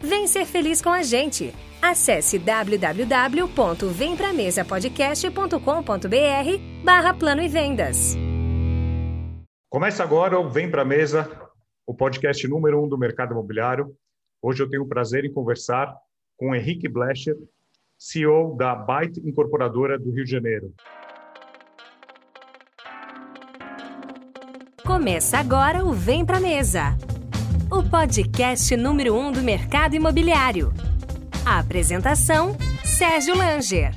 Vem ser feliz com a gente. Acesse www.vempramesapodcast.com.br barra Plano e Vendas. Começa agora o Vem Pra Mesa, o podcast número um do mercado imobiliário. Hoje eu tenho o prazer em conversar com Henrique Blecher, CEO da Byte Incorporadora do Rio de Janeiro. Começa agora o Vem Pra Mesa, o podcast número um do mercado imobiliário. A apresentação: Sérgio Langer.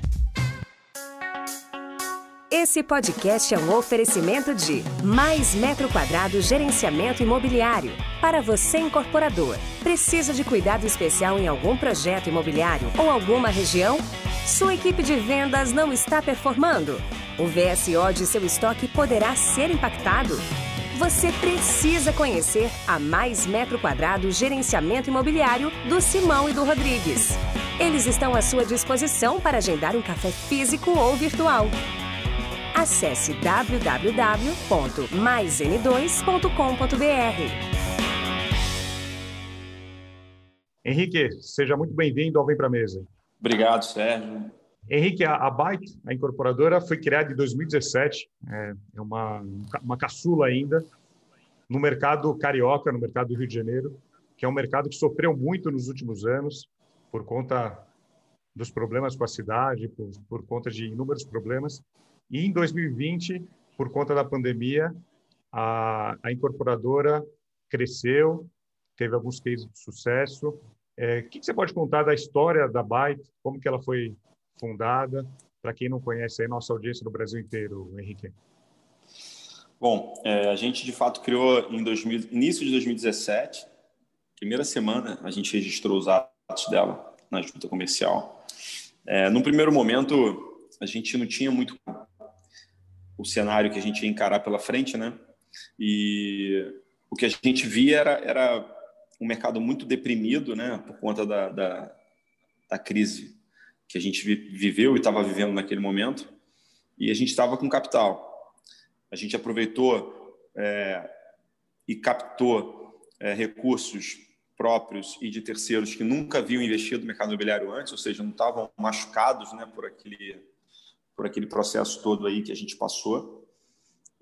Esse podcast é um oferecimento de Mais Metro Quadrado Gerenciamento Imobiliário. Para você, incorporador, precisa de cuidado especial em algum projeto imobiliário ou alguma região? Sua equipe de vendas não está performando? O VSO de seu estoque poderá ser impactado? Você precisa conhecer a Mais Metro Quadrado Gerenciamento Imobiliário do Simão e do Rodrigues. Eles estão à sua disposição para agendar um café físico ou virtual. Acesse www.maisn2.com.br. Henrique, seja muito bem-vindo ao Vem Pra Mesa. Obrigado, Sérgio. Henrique, a, Byte, a incorporadora, foi criada em 2017, é, é uma, uma caçula ainda, no mercado carioca, no mercado do Rio de Janeiro, que é um mercado que sofreu muito nos últimos anos por conta dos problemas com a cidade, por, por conta de inúmeros problemas. E em 2020, por conta da pandemia, a, a incorporadora cresceu, teve alguns cases de sucesso. É, o que, que você pode contar da história da Byte, como que ela foi fundada, para quem não conhece aí nossa audiência no Brasil inteiro, Henrique? Bom, é, a gente de fato criou em 2000, início de 2017, primeira semana a gente registrou os atos dela na junta comercial. É, num primeiro momento, a gente não tinha muito o cenário que a gente ia encarar pela frente, né? E o que a gente via era, era um mercado muito deprimido, né? Por conta da, da, da crise que a gente viveu e estava vivendo naquele momento, e a gente estava com capital. A gente aproveitou é, e captou é, recursos próprios e de terceiros que nunca haviam investido no mercado imobiliário antes, ou seja, não estavam machucados né, por, aquele, por aquele processo todo aí que a gente passou.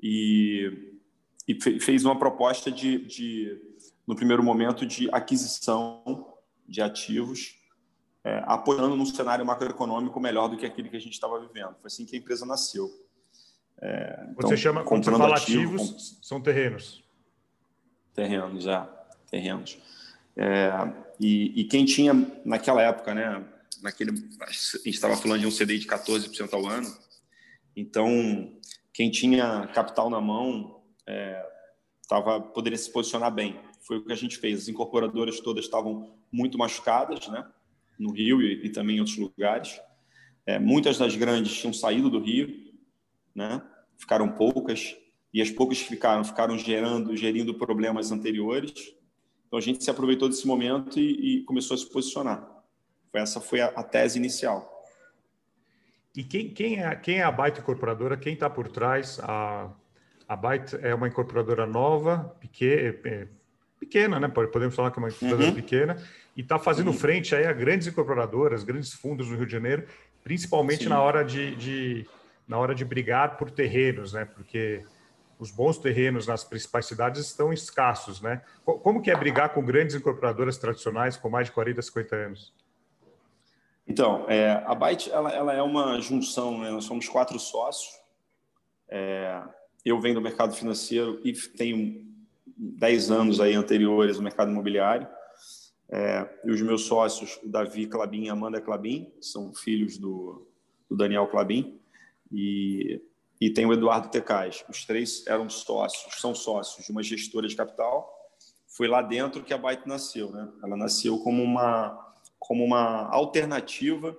E, e fez uma proposta de, de, no primeiro momento, de aquisição de ativos é, apoiando num cenário macroeconômico melhor do que aquele que a gente estava vivendo. Foi assim que a empresa nasceu. É, então, você chama, quando você fala ativo, ativos, são terrenos. Terrenos, é. Terrenos. É, e, e, quem tinha, naquela época, né, naquele, a gente estava falando de um CDI de 14% ao ano, então, quem tinha capital na mão é, tava, poderia se posicionar bem. Foi o que a gente fez. As incorporadoras todas estavam muito machucadas, né? No Rio e, e também em outros lugares. É, muitas das grandes tinham saído do Rio, né? ficaram poucas, e as poucas que ficaram, ficaram gerando, gerindo problemas anteriores. Então a gente se aproveitou desse momento e, e começou a se posicionar. Essa foi a, a tese inicial. E quem, quem, é, quem é a Byte Incorporadora? Quem está por trás? A, a Byte é uma incorporadora nova, pequena, é, pequena, né? Podemos falar que é uma incorporadora uhum. pequena e está fazendo uhum. frente aí a grandes incorporadoras, grandes fundos no Rio de Janeiro, principalmente na hora de, de, na hora de brigar por terrenos, né? Porque os bons terrenos nas principais cidades estão escassos, né? Como que é brigar com grandes incorporadoras tradicionais com mais de 40, 50 anos? Então, é, a Byte ela, ela, é uma junção, né? nós somos quatro sócios, É, eu venho do mercado financeiro e tenho 10 anos aí anteriores no mercado imobiliário. É, e os meus sócios, o Davi Clabin e Amanda Clabin, são filhos do, do Daniel Clabin, e, e tem o Eduardo Tecais. Os três eram sócios, são sócios de uma gestora de capital. Foi lá dentro que a Byte nasceu. Né? Ela nasceu como uma, como uma alternativa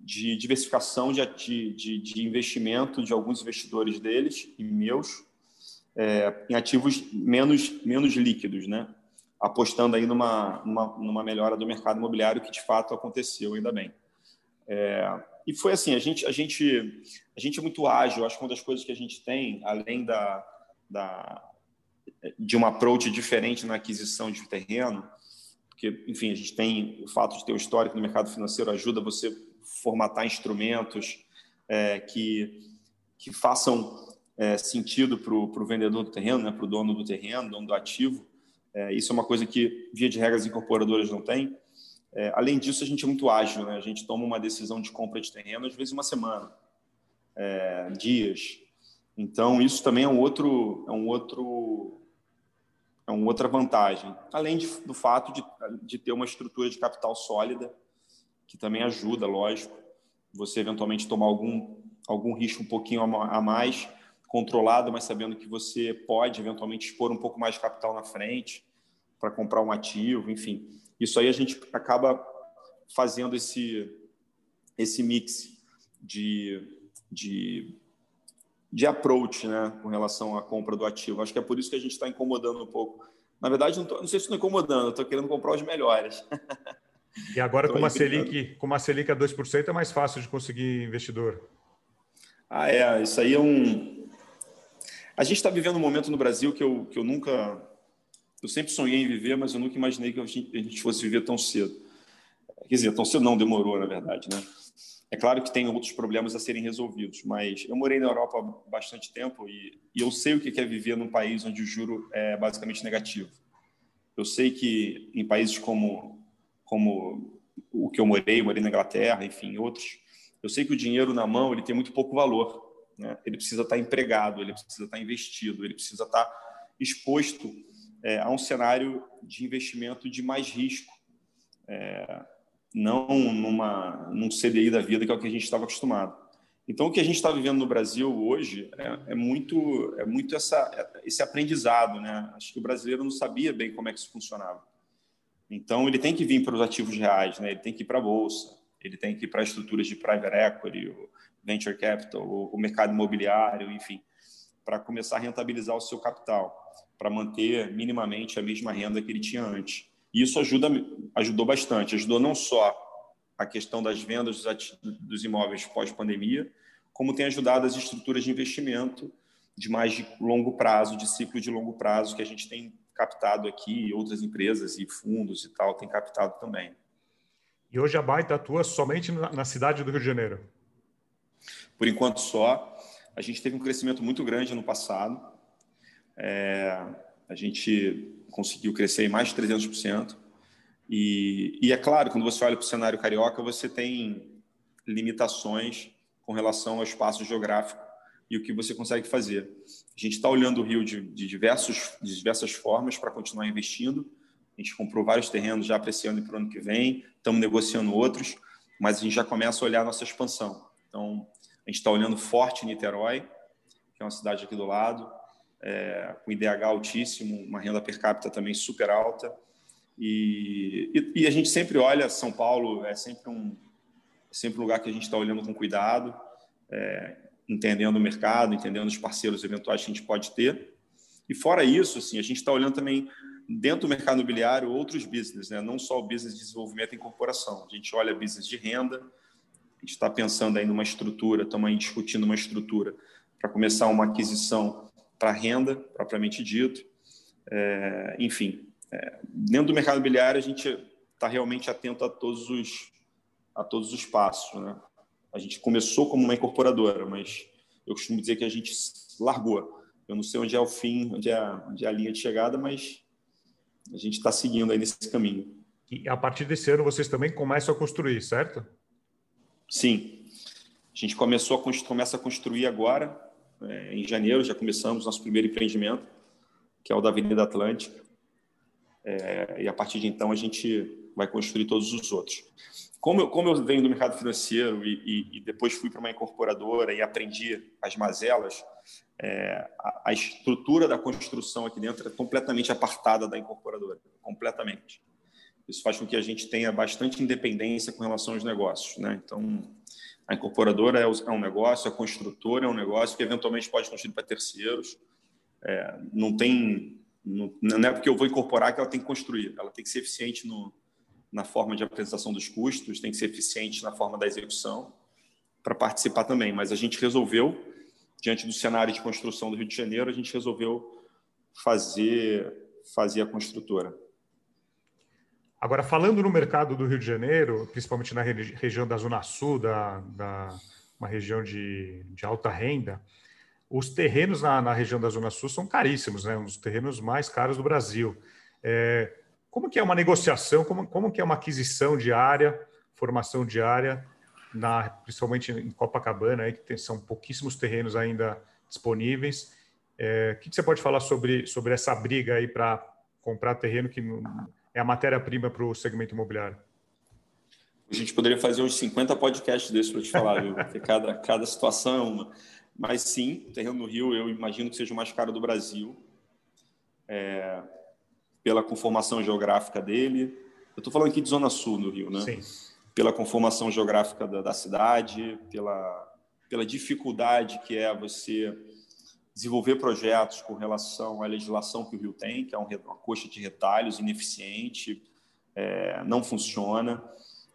de diversificação de, de, de investimento de alguns investidores deles e meus é, em ativos menos, menos líquidos, né? apostando aí numa, numa, numa, melhora do mercado imobiliário que de fato aconteceu, ainda bem. É, e foi assim, a gente, a, gente, a gente é muito ágil, acho que uma das coisas que a gente tem, além da, da, de uma approach diferente na aquisição de terreno, porque, enfim, a gente tem o fato de ter o histórico no mercado financeiro, ajuda você formatar instrumentos é, que, que façam é, sentido para o vendedor do terreno, né, para o dono do terreno, dono do ativo. É, isso é uma coisa que, via de regras, incorporadoras não têm. É, além disso, a gente é muito ágil, né? a gente toma uma decisão de compra de terreno, às vezes uma semana, é, dias. Então, isso também é um outro, é um outro é uma outra vantagem, além de, do fato de, de ter uma estrutura de capital sólida, que também ajuda, lógico, você eventualmente tomar algum, algum risco um pouquinho a mais, controlado, mas sabendo que você pode eventualmente expor um pouco mais de capital na frente para comprar um ativo, enfim. Isso aí a gente acaba fazendo esse, esse mix de, de de approach né, com relação à compra do ativo. Acho que é por isso que a gente está incomodando um pouco. Na verdade, não, tô, não sei se estou incomodando, estou querendo comprar os melhores. E agora, com uma, Selic, com uma Selic a 2%, é mais fácil de conseguir investidor. Ah, é. Isso aí é um. A gente está vivendo um momento no Brasil que eu, que eu nunca. Eu sempre sonhei em viver, mas eu nunca imaginei que a gente fosse viver tão cedo. Quer dizer, tão cedo não, demorou, na verdade, né? É claro que tem outros problemas a serem resolvidos, mas eu morei na Europa há bastante tempo e, e eu sei o que é viver num país onde o juro é basicamente negativo. Eu sei que em países como, como o que eu morei, morei na Inglaterra, enfim, outros, eu sei que o dinheiro na mão ele tem muito pouco valor. Né? Ele precisa estar empregado, ele precisa estar investido, ele precisa estar exposto é, a um cenário de investimento de mais risco. É, não numa, num CDI da vida, que é o que a gente estava acostumado. Então, o que a gente está vivendo no Brasil hoje é, é, muito, é muito essa, esse aprendizado. Né? Acho que o brasileiro não sabia bem como é que isso funcionava. Então, ele tem que vir para os ativos reais, né? ele tem que ir para a Bolsa, ele tem que ir para estruturas de private equity, venture capital, o mercado imobiliário, enfim, para começar a rentabilizar o seu capital, para manter minimamente a mesma renda que ele tinha antes. E isso ajuda, ajudou bastante. Ajudou não só a questão das vendas dos imóveis pós-pandemia, como tem ajudado as estruturas de investimento de mais de longo prazo, de ciclo de longo prazo, que a gente tem captado aqui, outras empresas e fundos e tal têm captado também. E hoje a Baita atua somente na cidade do Rio de Janeiro? Por enquanto só. A gente teve um crescimento muito grande no passado. É, a gente conseguiu crescer em mais de 300%. E, e é claro, quando você olha para o cenário carioca, você tem limitações com relação ao espaço geográfico e o que você consegue fazer. A gente está olhando o Rio de, de, diversos, de diversas formas para continuar investindo. A gente comprou vários terrenos já para esse ano e para o ano que vem, estamos negociando outros, mas a gente já começa a olhar a nossa expansão. Então, a gente está olhando forte Niterói, que é uma cidade aqui do lado, é, com IDH altíssimo, uma renda per capita também super alta. E, e, e, a gente sempre olha, São Paulo é sempre um, é sempre um lugar que a gente está olhando com cuidado, é, entendendo o mercado, entendendo os parceiros eventuais que a gente pode ter. E fora isso, assim, a gente está olhando também dentro do mercado imobiliário outros business, né? não só o business de desenvolvimento e incorporação. A gente olha business de renda, gente está pensando aí numa estrutura, estamos aí discutindo uma estrutura para começar uma aquisição para renda, propriamente dito. É, enfim, é, dentro do mercado imobiliário, a gente está realmente atento a todos os, a todos os passos. Né? A gente começou como uma incorporadora, mas eu costumo dizer que a gente largou. Eu não sei onde é o fim, onde é, onde é a linha de chegada, mas a gente está seguindo aí nesse caminho. E a partir desse ano vocês também começam a construir, certo? Sim. A gente começou a começa a construir agora, É, em janeiro já começamos nosso primeiro empreendimento, que é o da Avenida Atlântica. É, e a partir de então a gente vai construir todos os outros. Como eu, como eu venho do mercado financeiro e, e, e depois fui para uma incorporadora e aprendi as mazelas, é, a, a, estrutura da construção aqui dentro é completamente apartada da incorporadora, completamente. Isso faz com que a gente tenha bastante independência com relação aos negócios. Né? Então, a incorporadora é, é um negócio, a construtora é um negócio que eventualmente pode construir para terceiros. É, não tem, não, não é porque eu vou incorporar que ela tem que construir, ela tem que ser eficiente no, na forma de apresentação dos custos, tem que ser eficiente na forma da execução para participar também. Mas a gente resolveu, diante do cenário de construção do Rio de Janeiro, a gente resolveu fazer, fazer a construtora. Agora, falando no mercado do Rio de Janeiro, principalmente na região da Zona Sul, da, da uma região de, de alta renda, os terrenos na, na, região da Zona Sul são caríssimos, né? um dos terrenos mais caros do Brasil. É, como que é uma negociação, como, como que é uma aquisição de área, formação de área, na, principalmente em Copacabana, aí, que tem, são pouquíssimos terrenos ainda disponíveis. É, o que, que, você pode falar sobre, sobre essa briga aí para comprar terreno que é a matéria-prima para o segmento imobiliário? A gente poderia fazer uns 50 podcasts desses para te falar, viu? Porque cada, cada situação é uma. Mas sim, o terreno no Rio eu imagino que seja o mais caro do Brasil. É, pela conformação geográfica dele. Eu estou falando aqui de Zona Sul do Rio, né? Sim. Pela conformação geográfica da, da, cidade, pela, pela dificuldade que é você desenvolver projetos com relação à legislação que o Rio tem, que é uma coxa de retalhos ineficiente, é, não funciona.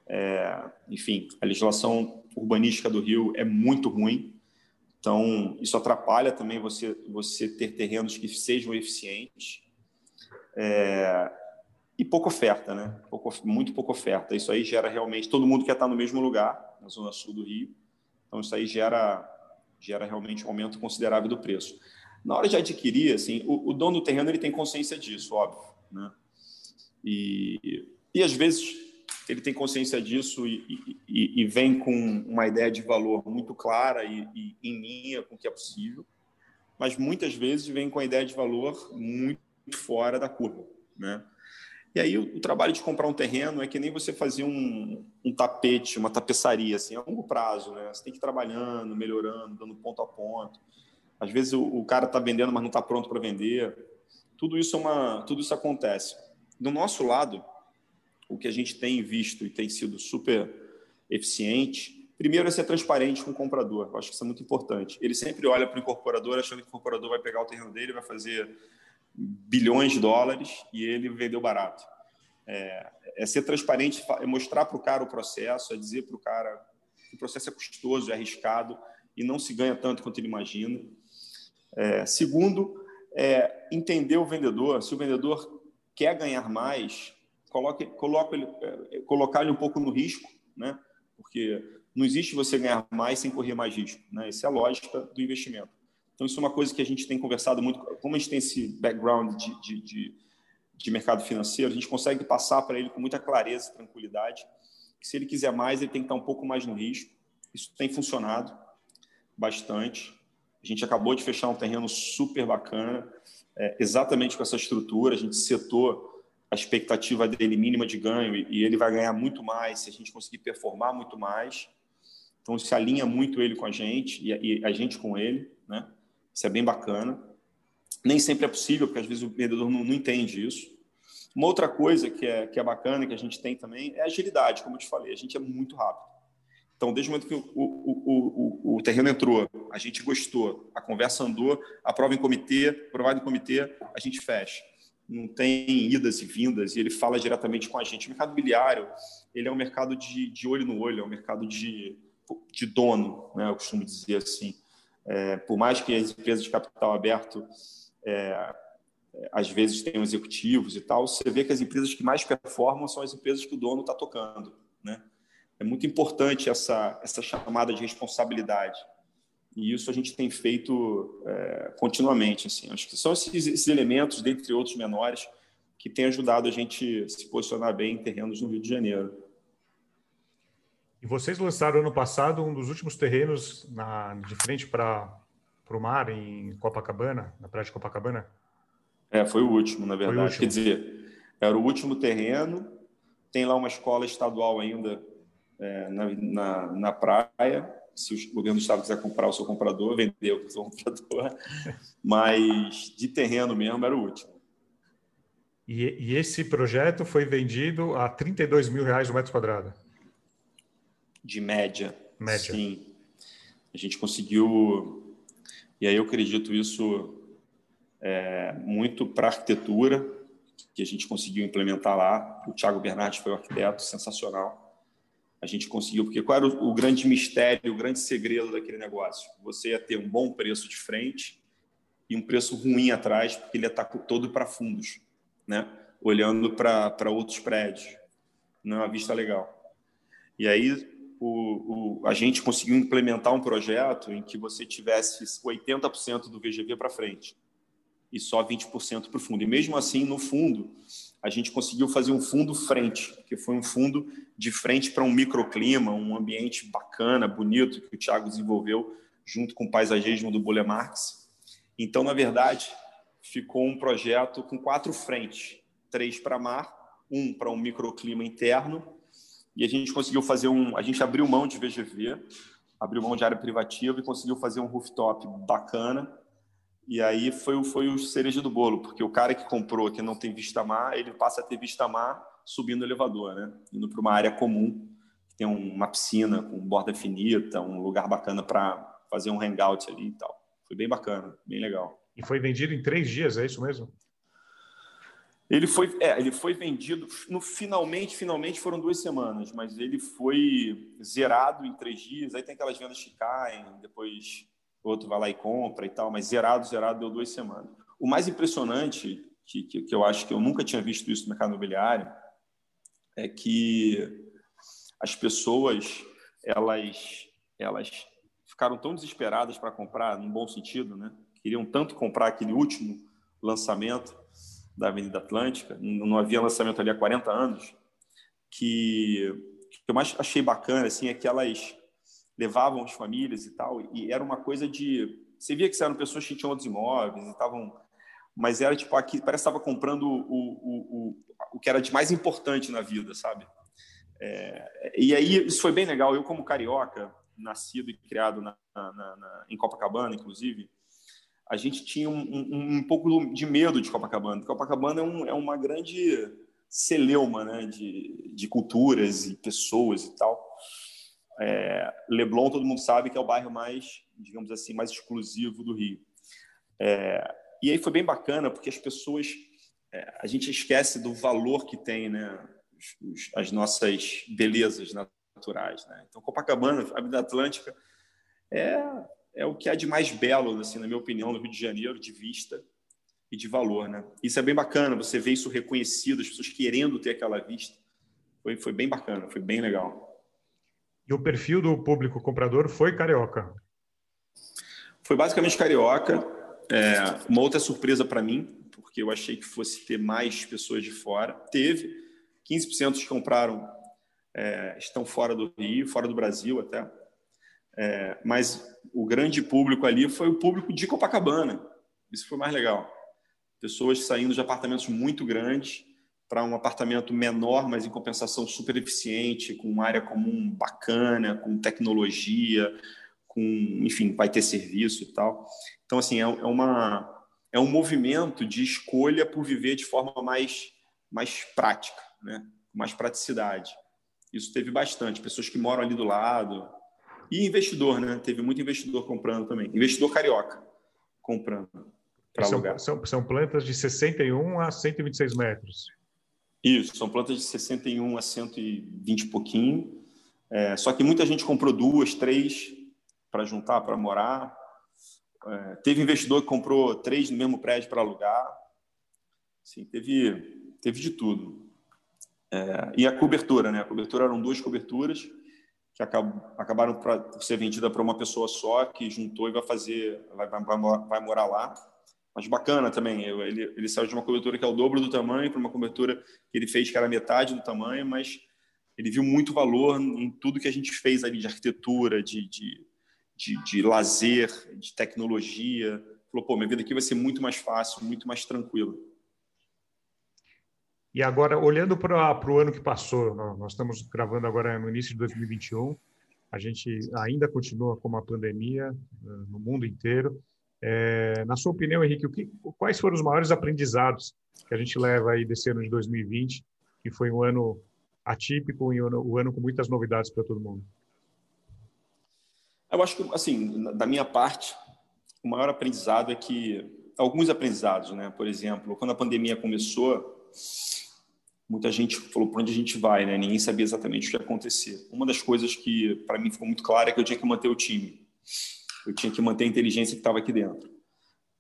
É, enfim, a legislação urbanística do Rio é muito ruim. Então, isso atrapalha também você, você ter terrenos que sejam eficientes. É, e pouca oferta, né? Pouco, muito pouca oferta. Isso aí gera realmente. Todo mundo quer estar no mesmo lugar, na zona sul do Rio. Então, isso aí gera, gera realmente um aumento considerável do preço. Na hora de adquirir, assim, o, o dono do terreno ele tem consciência disso, óbvio. Né? E, e às vezes ele tem consciência disso e, e, e, vem com uma ideia de valor muito clara e, em linha com o que é possível, mas muitas vezes vem com a ideia de valor muito fora da curva, né? E aí o, trabalho de comprar um terreno é que nem você fazer um, um, tapete, uma tapeçaria, assim, a longo prazo, né? Você tem que ir trabalhando, melhorando, dando ponto a ponto. Às vezes o, o cara está vendendo, mas não está pronto para vender. Tudo isso é uma, tudo isso acontece. Do nosso lado, o que a gente tem visto e tem sido super eficiente, primeiro é ser transparente com o comprador. Eu acho que isso é muito importante. Ele sempre olha para o incorporador achando que o incorporador vai pegar o terreno dele, vai fazer bilhões de dólares e ele vendeu barato. É, é ser transparente, é mostrar para o cara o processo, é dizer para o cara que o processo é custoso, é arriscado e não se ganha tanto quanto ele imagina. É, segundo, é entender o vendedor. Se o vendedor quer ganhar mais, coloque, coloque ele, é, colocar ele um pouco no risco, né? porque não existe você ganhar mais sem correr mais risco. Né? Essa é a lógica do investimento. Então, isso é uma coisa que a gente tem conversado muito. Como a gente tem esse background de, de, de, de mercado financeiro, a gente consegue passar para ele com muita clareza e tranquilidade que se ele quiser mais, ele tem que estar um pouco mais no risco. Isso tem funcionado bastante. A gente acabou de fechar um terreno super bacana, é, exatamente com essa estrutura. A gente setou a expectativa dele mínima de ganho e, e ele vai ganhar muito mais se a gente conseguir performar muito mais. Então, se alinha muito ele com a gente e, e a gente com ele, né? Isso é bem bacana. Nem sempre é possível, porque às vezes o vendedor não, não entende isso. Uma outra coisa que é, que é bacana, que a gente tem também, é agilidade, como eu te falei. A gente é muito rápido. Então, desde o momento que o, o, o, o terreno entrou, a gente gostou, a conversa andou, aprova em comitê, aprovado em comitê, a gente fecha. Não tem idas e vindas, e ele fala diretamente com a gente. O mercado imobiliário, ele é um mercado de, de olho no olho, é um mercado de, de dono, né, eu costumo dizer assim. É, por mais que as empresas de capital aberto é, às vezes tenham executivos e tal, você vê que as empresas que mais performam são as empresas que o dono está tocando. Né? É muito importante essa, essa chamada de responsabilidade. E isso a gente tem feito é, continuamente. Assim. Acho que são esses, esses elementos, dentre outros menores, que têm ajudado a gente se posicionar bem em terrenos no Rio de Janeiro. E vocês lançaram ano passado um dos últimos terrenos na, de frente para o mar em Copacabana, na praia de Copacabana? É, foi o último, na verdade. Quer dizer, era o último terreno. Tem lá uma escola estadual ainda é, na, na, na, praia. Se o governo do estado quiser comprar, eu sou comprador, vendeu, eu sou comprador. Mas de terreno mesmo era o último. E, e, esse projeto foi vendido a 32 mil reais o metro quadrado? De média. Média. Sim. A gente conseguiu. E aí eu acredito isso é, muito para arquitetura, que a gente conseguiu implementar lá. O Thiago Bernardes foi o arquiteto, sensacional. A gente conseguiu, porque qual era o, o grande mistério, o grande segredo daquele negócio? Você ia ter um bom preço de frente e um preço ruim atrás, porque ele ia estar todo para fundos, né? olhando para outros prédios. Não é uma vista legal. E aí o, o, a gente conseguiu implementar um projeto em que você tivesse 80% do VGV para frente e só 20% para o fundo. E mesmo assim, no fundo, a gente conseguiu fazer um fundo frente, que foi um fundo de frente para um microclima, um ambiente bacana, bonito, que o Thiago desenvolveu junto com o paisagismo do Bule Marx. Então, na verdade, ficou um projeto com quatro frentes, três para mar, um para um microclima interno, e a gente conseguiu fazer um, a gente abriu mão de VGV, abriu mão de área privativa e conseguiu fazer um rooftop bacana, e aí foi, foi o cereja do bolo, porque o cara que comprou, que não tem vista mar, ele passa a ter vista mar subindo o elevador, né? Indo para uma área comum, que tem uma piscina com borda finita, um lugar bacana para fazer um hangout ali e tal. Foi bem bacana, bem legal. E foi vendido em três dias, é isso mesmo? Ele foi, é, ele foi vendido no finalmente, finalmente foram duas semanas, mas ele foi zerado em três dias. Aí tem aquelas vendas que caem, depois outro vai lá e compra e tal, mas zerado, zerado deu duas semanas. O mais impressionante, que, que, que eu acho que eu nunca tinha visto isso no mercado imobiliário, é que as pessoas, elas, elas ficaram tão desesperadas para comprar, num bom sentido, né? Queriam tanto comprar aquele último lançamento da Avenida Atlântica, não havia lançamento ali há 40 anos, que, que eu mais achei bacana assim, é que elas levavam as famílias e tal, e era uma coisa de. Você via que eram pessoas que tinham outros imóveis e estavam. Mas era tipo aqui, parece que estava comprando o, o, o, o que era de mais importante na vida, sabe? É, e aí isso foi bem legal. Eu, como carioca, nascido e criado na, na, na, em Copacabana, inclusive, a gente tinha um, um, um, pouco de medo de Copacabana. Copacabana é, um, é uma grande celeuma né, de, de culturas e pessoas e tal. É, Leblon, todo mundo sabe que é o bairro mais, digamos assim, mais exclusivo do Rio. É, e aí foi bem bacana, porque as pessoas, é, a gente esquece do valor que tem, né, os, as nossas belezas naturais. Né? Então, Copacabana, a Avenida Atlântica, é, é o que há de mais belo, assim, na minha opinião, no Rio de Janeiro, de vista e de valor. Né? Isso é bem bacana, você vê isso reconhecido, as pessoas querendo ter aquela vista. Foi, foi bem bacana, foi bem legal. E o perfil do público comprador foi carioca? Foi basicamente carioca. É, uma outra surpresa para mim, porque eu achei que fosse ter mais pessoas de fora. Teve. 15% que compraram é, estão fora do Rio, fora do Brasil até. É, mas o grande público ali foi o público de Copacabana. Isso foi mais legal. Pessoas saindo de apartamentos muito grandes para um apartamento menor, mas em compensação super eficiente, com uma área comum bacana, com tecnologia, com, enfim, vai ter serviço e tal. Então, assim, é, é, uma, é um movimento de escolha por viver de forma mais, mais prática, né? mais praticidade. Isso teve bastante, pessoas que moram ali do lado. E investidor, né? Teve muito investidor comprando também. Investidor carioca comprando para alugar. São, são plantas de 61 a 126 metros. Isso, são plantas de 61 a 120 e pouquinho. É, só que muita gente comprou duas, três para juntar, para morar. É, teve investidor que comprou três no mesmo prédio para alugar. Assim, teve, teve de tudo. É, e a cobertura, né? A cobertura eram duas coberturas que acabaram por ser vendida para uma pessoa só que juntou e vai fazer, vai, vai, vai morar lá mas bacana também. Ele, ele saiu de uma cobertura que é o dobro do tamanho para uma cobertura que ele fez que era metade do tamanho, mas ele viu muito valor em tudo que a gente fez ali de arquitetura, de, de, de, de lazer, de tecnologia. Falou, pô, minha vida aqui vai ser muito mais fácil, muito mais tranquila. E agora, olhando para o ano que passou, nós estamos gravando agora no início de 2021, a gente ainda continua com uma pandemia eh, no mundo inteiro. É, na sua opinião, Henrique, o que, quais foram os maiores aprendizados que a gente leva aí desse ano de 2020, que foi um ano atípico e um um ano com muitas novidades para todo mundo? Eu acho que, assim, da minha parte, o maior aprendizado é que alguns aprendizados, né? Por exemplo, quando a pandemia começou, muita gente falou para onde a gente vai, né? Ninguém sabia exatamente o que ia acontecer. Uma das coisas que para mim ficou muito clara é que eu tinha que manter o time. Eu tinha que manter a inteligência que estava aqui dentro.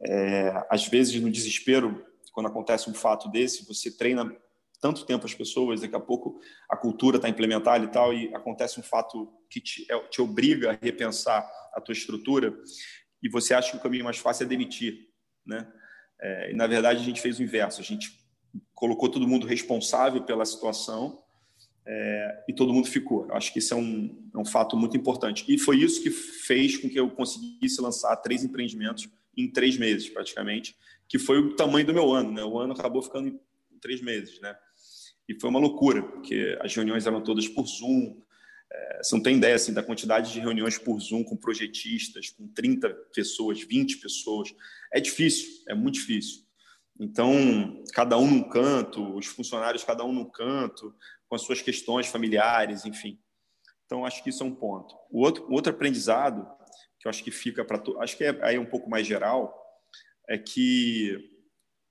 É, às vezes, no desespero, quando acontece um fato desse, você treina tanto tempo as pessoas, daqui a pouco a cultura está implementada e tal, e acontece um fato que te, é, te obriga a repensar a tua estrutura, e você acha que o caminho mais fácil é demitir, né? É, e na verdade a gente fez o inverso, a gente colocou todo mundo responsável pela situação é, e todo mundo ficou. Eu acho que isso é um, é um fato muito importante. E foi isso que fez com que eu conseguisse lançar três empreendimentos em três meses, praticamente, que foi o tamanho do meu ano. Né? O ano acabou ficando em três meses. Né? E foi uma loucura, porque as reuniões eram todas por Zoom. É, você não tem ideia assim, da quantidade de reuniões por Zoom com projetistas, com 30 pessoas, 20 pessoas. É difícil, é muito difícil. Então, cada um num canto, os funcionários cada um num canto, com as suas questões familiares, enfim. Então, acho que isso é um ponto. O outro, outro aprendizado, que eu acho que fica para. Acho que é aí um pouco mais geral, é que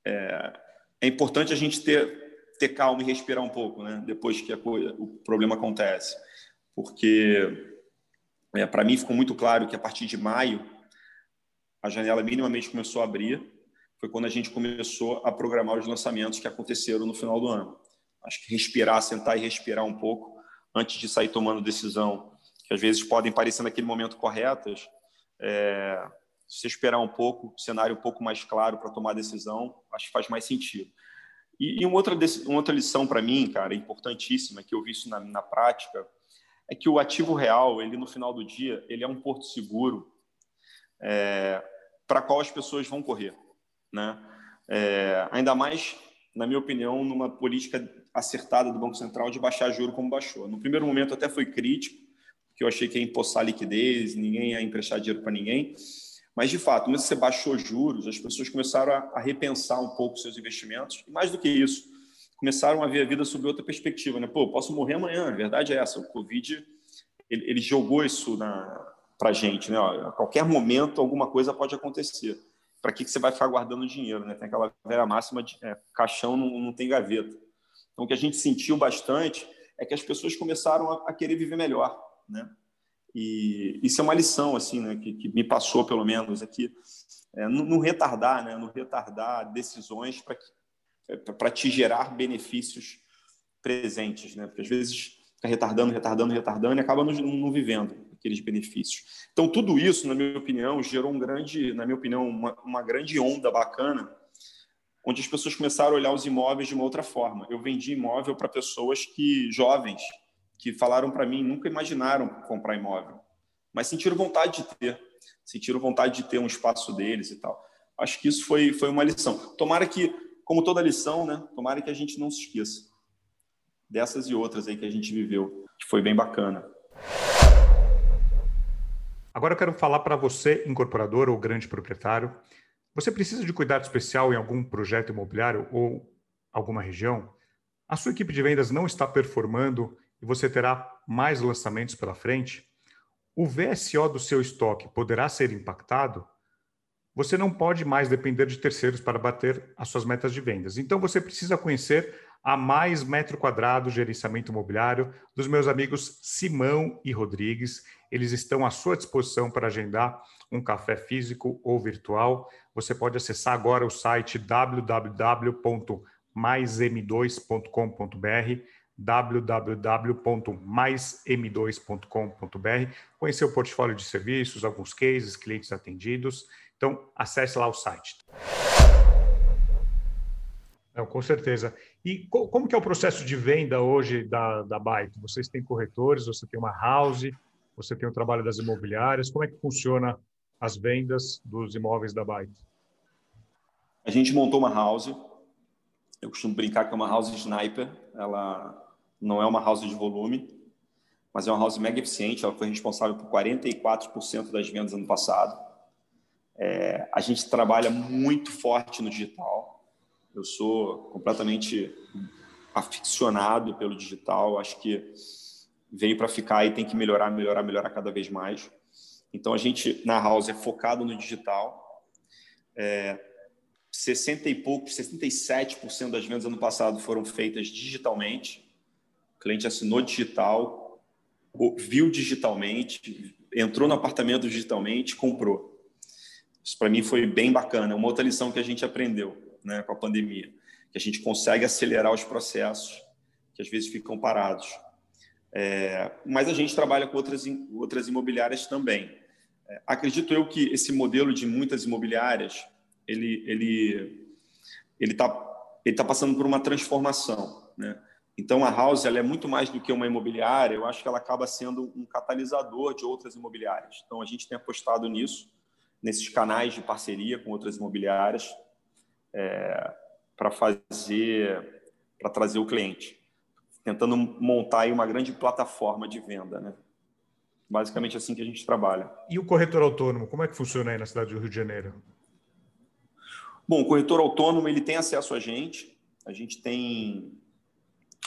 é, é importante a gente ter, ter calma e respirar um pouco, né? Depois que coisa, o problema acontece. Porque, é, para mim, ficou muito claro que a partir de maio, a janela minimamente começou a abrir foi quando a gente começou a programar os lançamentos que aconteceram no final do ano. Acho que respirar, sentar e respirar um pouco antes de sair tomando decisão, que às vezes podem parecer naquele momento corretas, é, se esperar um pouco, cenário um pouco mais claro para tomar decisão, acho que faz mais sentido. E, e uma, outra, uma outra lição para mim, cara, importantíssima, que eu vi isso na, na prática, é que o ativo real, ele no final do dia, ele é um porto seguro é, para qual as pessoas vão correr né? É, ainda mais, na minha opinião, numa política acertada do Banco Central de baixar juro como baixou. No primeiro momento até foi crítico, porque eu achei que ia empossar liquidez, ninguém ia emprestar dinheiro para ninguém. Mas, de fato, quando você baixou juros, as pessoas começaram a, repensar um pouco seus investimentos. E mais do que isso, começaram a ver a vida sob outra perspectiva. Né? Pô, posso morrer amanhã, a verdade é essa. O Covid, ele, ele jogou isso para a gente. Né? A qualquer momento, alguma coisa pode acontecer para que, que você vai ficar guardando dinheiro? Né? Tem aquela velha máxima de é, caixão não, não tem gaveta. Então, o que a gente sentiu bastante é que as pessoas começaram a, a querer viver melhor. Né? E isso é uma lição assim, né? que, que me passou, pelo menos, aqui. É, não, não retardar, né? não retardar decisões para te gerar benefícios presentes, né? Porque às vezes fica retardando, retardando, retardando e acaba não, não vivendo aqueles benefícios. Então, tudo isso, na minha opinião, gerou um grande, na minha opinião, uma, uma grande onda bacana, onde as pessoas começaram a olhar os imóveis de uma outra forma. Eu vendi imóvel para pessoas que jovens que falaram para mim nunca imaginaram comprar imóvel, mas sentiram vontade de ter, sentiram vontade de ter um espaço deles e tal. Acho que isso foi foi uma lição. Tomara que, como toda lição, né? Tomara que a gente não se esqueça dessas e outras aí que a gente viveu, que foi bem bacana. Agora eu quero falar para você, incorporador ou grande proprietário. Você precisa de cuidado especial em algum projeto imobiliário ou alguma região? A sua equipe de vendas não está performando e você terá mais lançamentos pela frente? O VSO do seu estoque poderá ser impactado? Você não pode mais depender de terceiros para bater as suas metas de vendas. Então você precisa conhecer a mais metro quadrado gerenciamento imobiliário dos meus amigos Simão e Rodrigues. Eles estão à sua disposição para agendar um café físico ou virtual. Você pode acessar agora o site www.maism2.com.br www.maism2.com.br, conhecer o portfólio de serviços, alguns cases, clientes atendidos. Então, acesse lá o site. Não, com certeza. E co como que é o processo de venda hoje da, da Byte? Vocês têm corretores, você tem uma house, Você tem o trabalho das imobiliárias. Como é que funciona as vendas dos imóveis da Byte? A gente montou uma house. Eu costumo brincar que é uma house sniper. Ela não é uma house de volume, mas é uma house mega eficiente. Ela foi responsável por 44% das vendas ano passado. É, a gente trabalha muito forte no digital. Eu sou completamente aficionado pelo digital. Acho que veio para ficar e tem que melhorar, melhorar, melhorar cada vez mais. Então a gente na House é focado no digital. É, 60 e poucos, 67% das vendas ano passado foram feitas digitalmente. O cliente assinou digital, viu digitalmente, entrou no apartamento digitalmente, comprou. Isso para mim foi bem bacana. Uma outra lição que a gente aprendeu né, com a pandemia, que a gente consegue acelerar os processos que às vezes ficam parados. É, mas a gente trabalha com outras, outras imobiliárias também. É, acredito eu que esse modelo de muitas imobiliárias ele ele ele está ele tá passando por uma transformação, né? Então a House ela é muito mais do que uma imobiliária. Eu acho que ela acaba sendo um catalisador de outras imobiliárias. Então a gente tem apostado nisso, nesses canais de parceria com outras imobiliárias, é, para fazer para trazer o cliente tentando montar aí uma grande plataforma de venda, né? Basicamente assim que a gente trabalha. E o corretor autônomo, como é que funciona aí na cidade do Rio de Janeiro? Bom, o corretor autônomo ele tem acesso a gente. A gente tem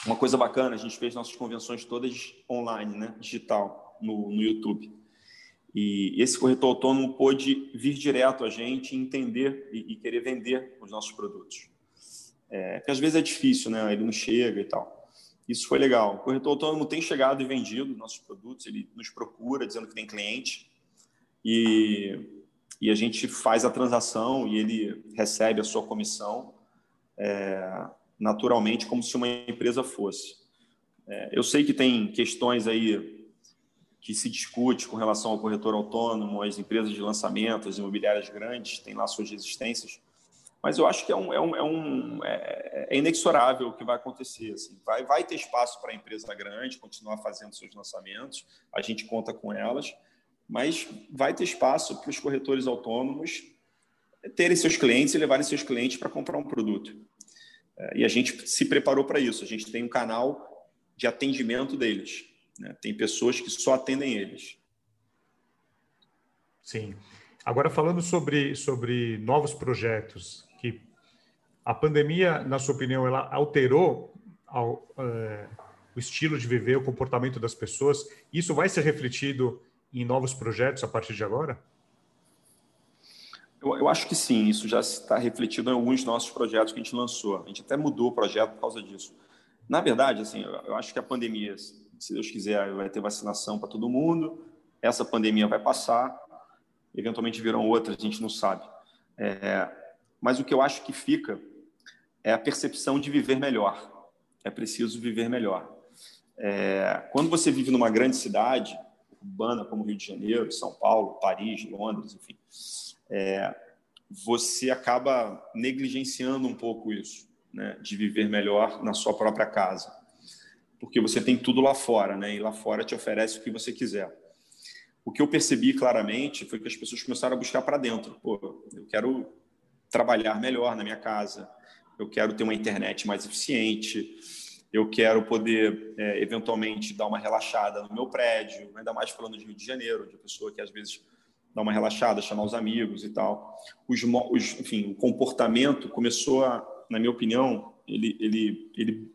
uma coisa bacana. A gente fez nossas convenções todas online, né? Digital no, no YouTube. E esse corretor autônomo pôde vir direto a gente, entender e, e querer vender os nossos produtos. É, porque às vezes é difícil, né? Ele não chega e tal. Isso foi legal. O corretor autônomo tem chegado e vendido nossos produtos, ele nos procura dizendo que tem cliente e, e a gente faz a transação e ele recebe a sua comissão é, naturalmente como se uma empresa fosse. É, eu sei que tem questões aí que se discute com relação ao corretor autônomo, as empresas de lançamento, as imobiliárias grandes têm lá suas resistências. Mas eu acho que é, um, é, um, é, um, é, é inexorável o que vai acontecer. Assim. Vai, vai ter espaço para a empresa grande continuar fazendo seus lançamentos, a gente conta com elas, mas vai ter espaço para os corretores autônomos terem seus clientes e levarem seus clientes para comprar um produto. É, e a gente se preparou para isso. A gente tem um canal de atendimento deles. Né? Tem pessoas que só atendem eles. Sim. Agora, falando sobre, sobre novos projetos, que a pandemia, na sua opinião, ela alterou ao, é, o estilo de viver, o comportamento das pessoas. Isso vai ser refletido em novos projetos a partir de agora? Eu, eu acho que sim, isso já está refletido em alguns nossos projetos que a gente lançou. A gente até mudou o projeto por causa disso. Na verdade, assim, eu, eu acho que a pandemia, se Deus quiser, vai ter vacinação para todo mundo. Essa pandemia vai passar, eventualmente virão outras, a gente não sabe. É, mas o que eu acho que fica é a percepção de viver melhor. É preciso viver melhor. É, quando você vive numa grande cidade urbana como Rio de Janeiro, São Paulo, Paris, Londres, enfim, é, você acaba negligenciando um pouco isso, né, de viver melhor na sua própria casa, porque você tem tudo lá fora, né, e lá fora te oferece o que você quiser. O que eu percebi claramente foi que as pessoas começaram a buscar para dentro. Pô, eu quero trabalhar melhor na minha casa, eu quero ter uma internet mais eficiente, eu quero poder, é, eventualmente, dar uma relaxada no meu prédio, ainda mais falando de Rio de Janeiro, de pessoa que às vezes dá uma relaxada, chamar os amigos e tal. Os, os, enfim, o comportamento começou a, na minha opinião, ele, ele, ele,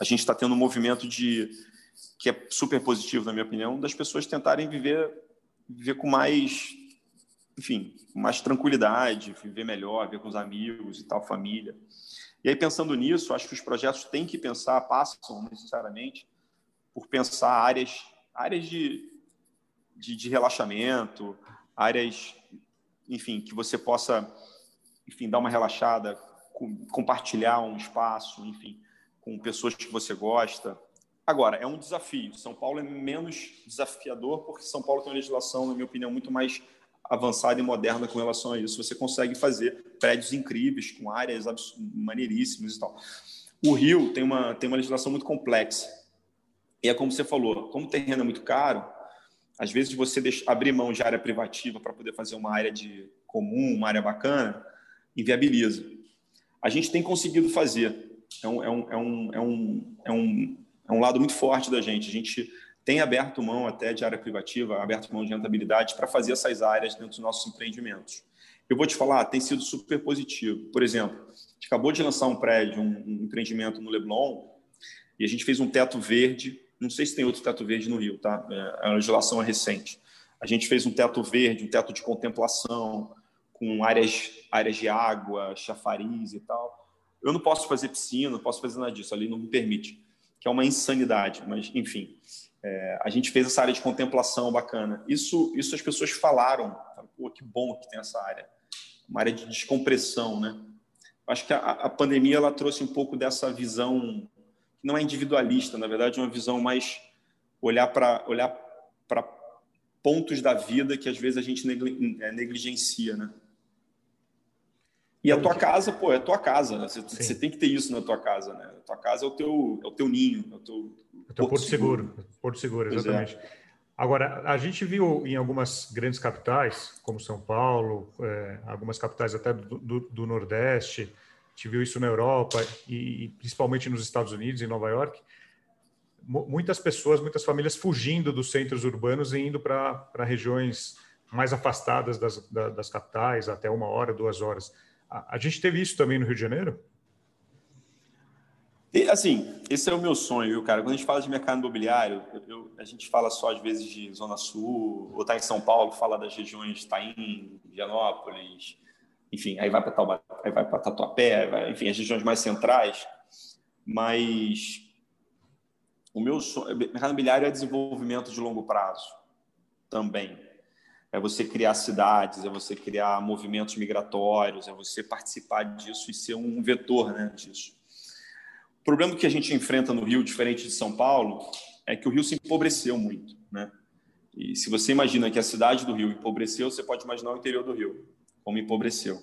a gente está tendo um movimento de que é super positivo, na minha opinião, das pessoas tentarem viver, viver com mais enfim, mais tranquilidade, viver melhor, ver com os amigos e tal, família. E aí, pensando nisso, acho que os projetos têm que pensar, passam necessariamente por pensar áreas, áreas de, de, de relaxamento, áreas, enfim, que você possa, enfim, dar uma relaxada, compartilhar um espaço, enfim, com pessoas que você gosta. Agora, é um desafio. São Paulo é menos desafiador porque São Paulo tem uma legislação, na minha opinião, muito mais avançada e moderna com relação a isso. Você consegue fazer prédios incríveis, com áreas maneiríssimas e tal. O Rio tem uma, tem uma legislação muito complexa. E é como você falou, como o terreno é muito caro, Às vezes você deixa, abrir mão de área privativa para poder fazer uma área de comum, uma área bacana, inviabiliza. A gente tem conseguido fazer. É um, é um, é um, é um, é um, é um lado muito forte da gente. A gente tem aberto mão até de área privativa, aberto mão de rentabilidade para fazer essas áreas dentro dos nossos empreendimentos. Eu vou te falar, tem sido super positivo. Por exemplo, a gente acabou de lançar um prédio, um, empreendimento no Leblon, e a gente fez um teto verde. Não sei se tem outro teto verde no Rio, tá? É, a legislação é recente. A gente fez um teto verde, um teto de contemplação, com áreas, áreas de água, chafariz e tal. Eu não posso fazer piscina, não posso fazer nada disso, ali não me permite, que é uma insanidade, mas enfim. É, a gente fez essa área de contemplação bacana. Isso, isso as pessoas falaram. Pô, que bom que tem essa área. Uma área de descompressão, né? Acho que a, a pandemia ela trouxe um pouco dessa visão que não é individualista, na verdade, é uma visão mais olhar para olhar para pontos da vida que às vezes a gente é, negligencia, né? E a tua casa, pô, é tua casa. Né? Você, você, tem que ter isso na tua casa, né? A tua casa é o teu, é o teu ninho, é o teu, é o teu porto, seguro. seguro. Porto seguro, é. exatamente. É. Agora, a gente viu em algumas grandes capitais, como São Paulo, é, algumas capitais até do, do, do, Nordeste, a gente viu isso na Europa e, e principalmente nos Estados Unidos, em Nova York, muitas pessoas, muitas famílias fugindo dos centros urbanos e indo para regiões mais afastadas das, das capitais, até uma hora, duas horas. A, gente teve isso também no Rio de Janeiro? E, assim, esse é o meu sonho, viu, cara? Quando a gente fala de mercado imobiliário, eu, eu, a gente fala só às vezes de Zona Sul, ou tá em São Paulo, fala das regiões Taim, Vianópolis, enfim, aí vai para aí vai para Tatuapé, vai, enfim, as regiões mais centrais. Mas o meu sonho, mercado imobiliário é desenvolvimento de longo prazo também é você criar cidades, é você criar movimentos migratórios, é você participar disso e ser um vetor né, disso. O problema que a gente enfrenta no Rio, diferente de São Paulo, é que o Rio se empobreceu muito. Né? E se você imagina que a cidade do Rio empobreceu, você pode imaginar o interior do Rio, como empobreceu.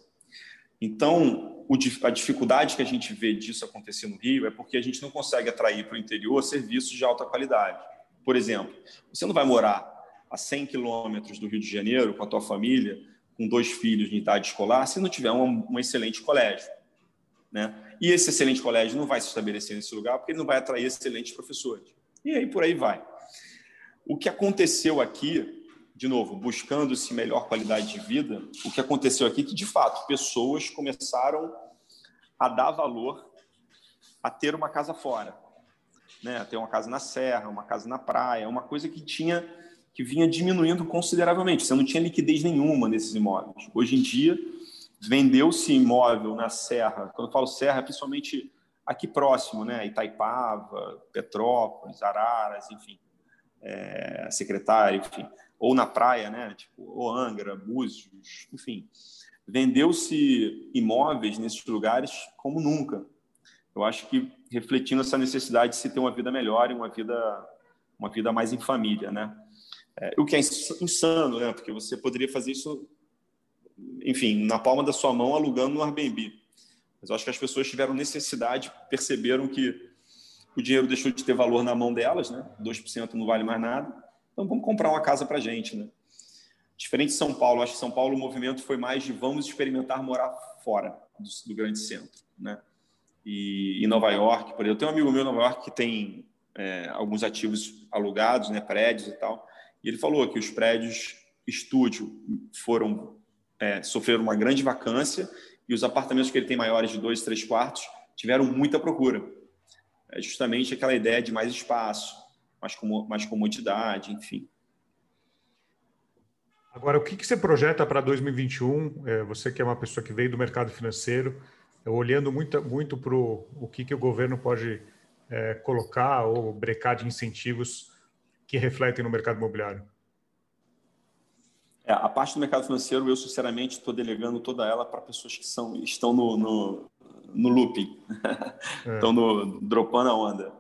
Então, a dificuldade que a gente vê disso acontecer no Rio é porque a gente não consegue atrair para o interior serviços de alta qualidade. Por exemplo, você não vai morar a 100 quilômetros do Rio de Janeiro com a tua família, com dois filhos em idade escolar, se não tiver um, um excelente colégio. Né? E esse excelente colégio não vai se estabelecer nesse lugar porque ele não vai atrair excelentes professores. E aí por aí vai. O que aconteceu aqui, de novo, buscando-se melhor qualidade de vida, o que aconteceu aqui é que, de fato, pessoas começaram a dar valor a ter uma casa fora. Né? Ter uma casa na serra, uma casa na praia, uma coisa que tinha que vinha diminuindo consideravelmente. Você não tinha liquidez nenhuma nesses imóveis. Hoje em dia, vendeu-se imóvel na Serra. Quando eu falo Serra, é principalmente aqui próximo, né? Itaipava, Petrópolis, Araras, enfim, é, Secretário, enfim, ou na praia, né? Tipo, ou Angra, Búzios, enfim. Vendeu-se imóveis nesses lugares como nunca. Eu acho que refletindo essa necessidade de se ter uma vida melhor e uma vida, uma vida mais em família, né? É, o que é insano, né? Porque você poderia fazer isso, enfim, na palma da sua mão, alugando no Airbnb. Mas eu acho que as pessoas tiveram necessidade, perceberam que o dinheiro deixou de ter valor na mão delas, né? 2% não vale mais nada. Então vamos comprar uma casa para gente, né? Diferente de São Paulo, acho que São Paulo o movimento foi mais de vamos experimentar morar fora do, do grande centro, né? E em Nova York, por exemplo, eu tenho um amigo meu em Nova York que tem é, alguns ativos alugados, né, prédios e tal. E ele falou que os prédios estúdio foram é, sofreram uma grande vacância e os apartamentos que ele tem maiores de dois, três quartos tiveram muita procura. É justamente aquela ideia de mais espaço, mais, com, mais comodidade, enfim. Agora, o que, que você projeta para 2021? É, você que é uma pessoa que veio do mercado financeiro, olhando muito, muito para o que, que o governo pode é, colocar ou brecar de incentivos que refletem no mercado imobiliário? É, a parte do mercado financeiro, eu sinceramente estou delegando toda ela para pessoas que são, estão no, no, no looping, é. estão no, dropando a onda.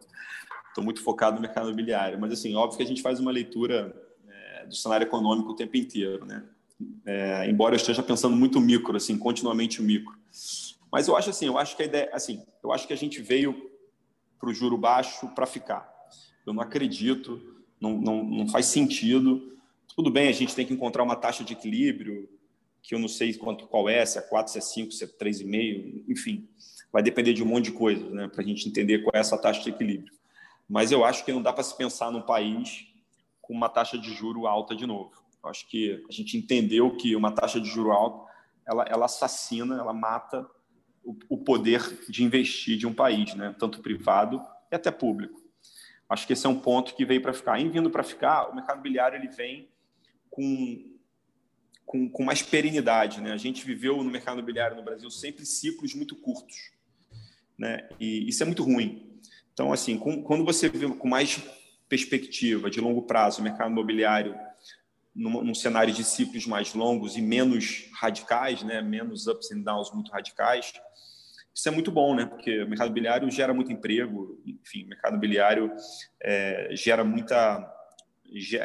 Estou muito focado no mercado imobiliário. Mas, assim, óbvio que a gente faz uma leitura é, do cenário econômico o tempo inteiro, né? É, embora eu esteja pensando muito micro, assim, continuamente o micro. Mas eu acho assim, eu acho que a ideia, assim, eu acho que a gente veio para o juro baixo para ficar. Eu não acredito não, não, não faz sentido tudo bem, a gente tem que encontrar uma taxa de equilíbrio, que eu não sei quanto qual é, se é 4, se é 5, se é 3,5, enfim, vai depender de um monte de coisas, né, para a gente entender qual é essa taxa de equilíbrio. Mas eu acho que não dá para se pensar num país com uma taxa de juro alta de novo. Eu acho que a gente entendeu que uma taxa de juro alta ela, ela assassina, ela mata o, o poder de investir de um país, né, tanto privado e até público. Acho que esse é um ponto que veio para ficar. Em vindo para ficar, o mercado imobiliário ele vem com, com, com mais perenidade. Né? A gente viveu no mercado imobiliário no Brasil sempre ciclos muito curtos. Né? E isso é muito ruim. Então, assim, com, quando você vê com mais perspectiva de longo prazo o mercado imobiliário num, num, cenário de ciclos mais longos e menos radicais, né? menos ups and downs muito radicais, isso é muito bom, né? Porque o mercado imobiliário gera muito emprego, enfim, o mercado imobiliário é, gera muita,